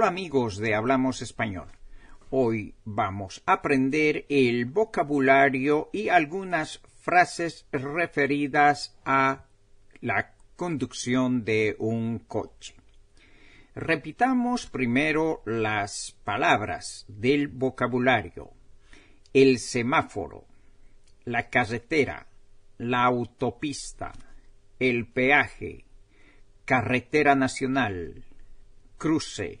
Hola amigos de Hablamos Español. Hoy vamos a aprender el vocabulario y algunas frases referidas a la conducción de un coche. Repitamos primero las palabras del vocabulario. El semáforo, la carretera, la autopista, el peaje, carretera nacional, cruce,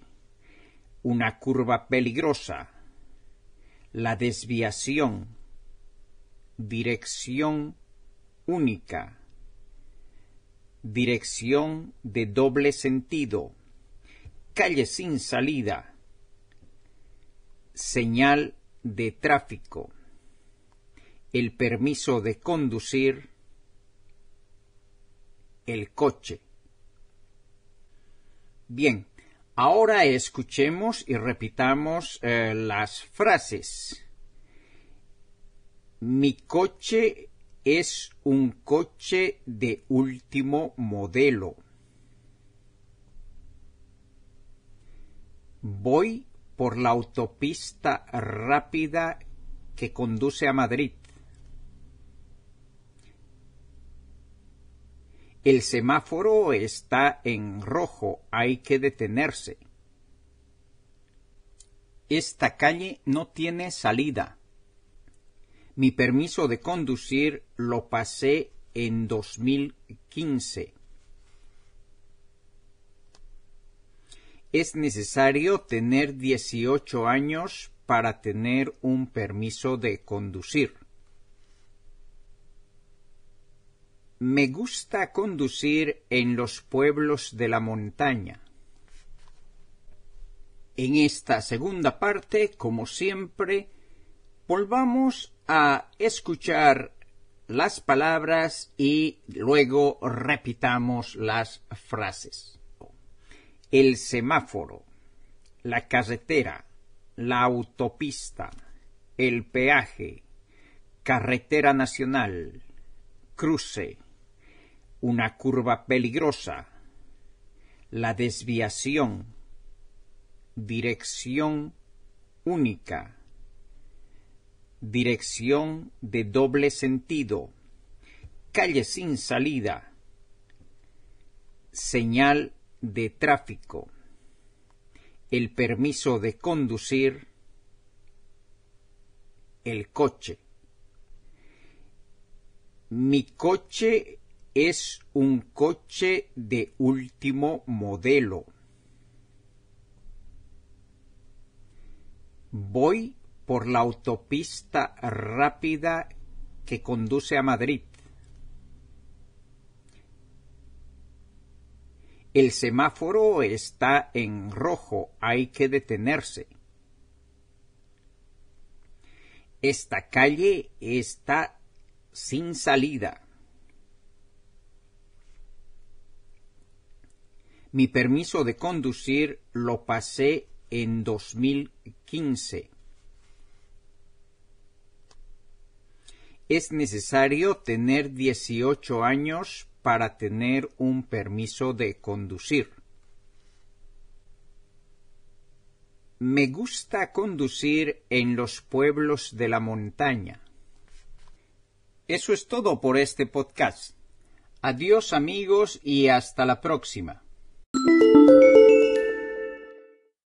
una curva peligrosa, la desviación, dirección única, dirección de doble sentido, calle sin salida, señal de tráfico, el permiso de conducir, el coche. Bien, Ahora escuchemos y repitamos eh, las frases. Mi coche es un coche de último modelo. Voy por la autopista rápida que conduce a Madrid. El semáforo está en rojo, hay que detenerse. Esta calle no tiene salida. Mi permiso de conducir lo pasé en 2015. Es necesario tener 18 años para tener un permiso de conducir. Me gusta conducir en los pueblos de la montaña. En esta segunda parte, como siempre, volvamos a escuchar las palabras y luego repitamos las frases. El semáforo, la carretera, la autopista, el peaje, carretera nacional, cruce, una curva peligrosa, la desviación, dirección única, dirección de doble sentido, calle sin salida, señal de tráfico, el permiso de conducir, el coche. Mi coche es un coche de último modelo. Voy por la autopista rápida que conduce a Madrid. El semáforo está en rojo, hay que detenerse. Esta calle está sin salida. Mi permiso de conducir lo pasé en 2015. Es necesario tener 18 años para tener un permiso de conducir. Me gusta conducir en los pueblos de la montaña. Eso es todo por este podcast. Adiós amigos y hasta la próxima. Thank you.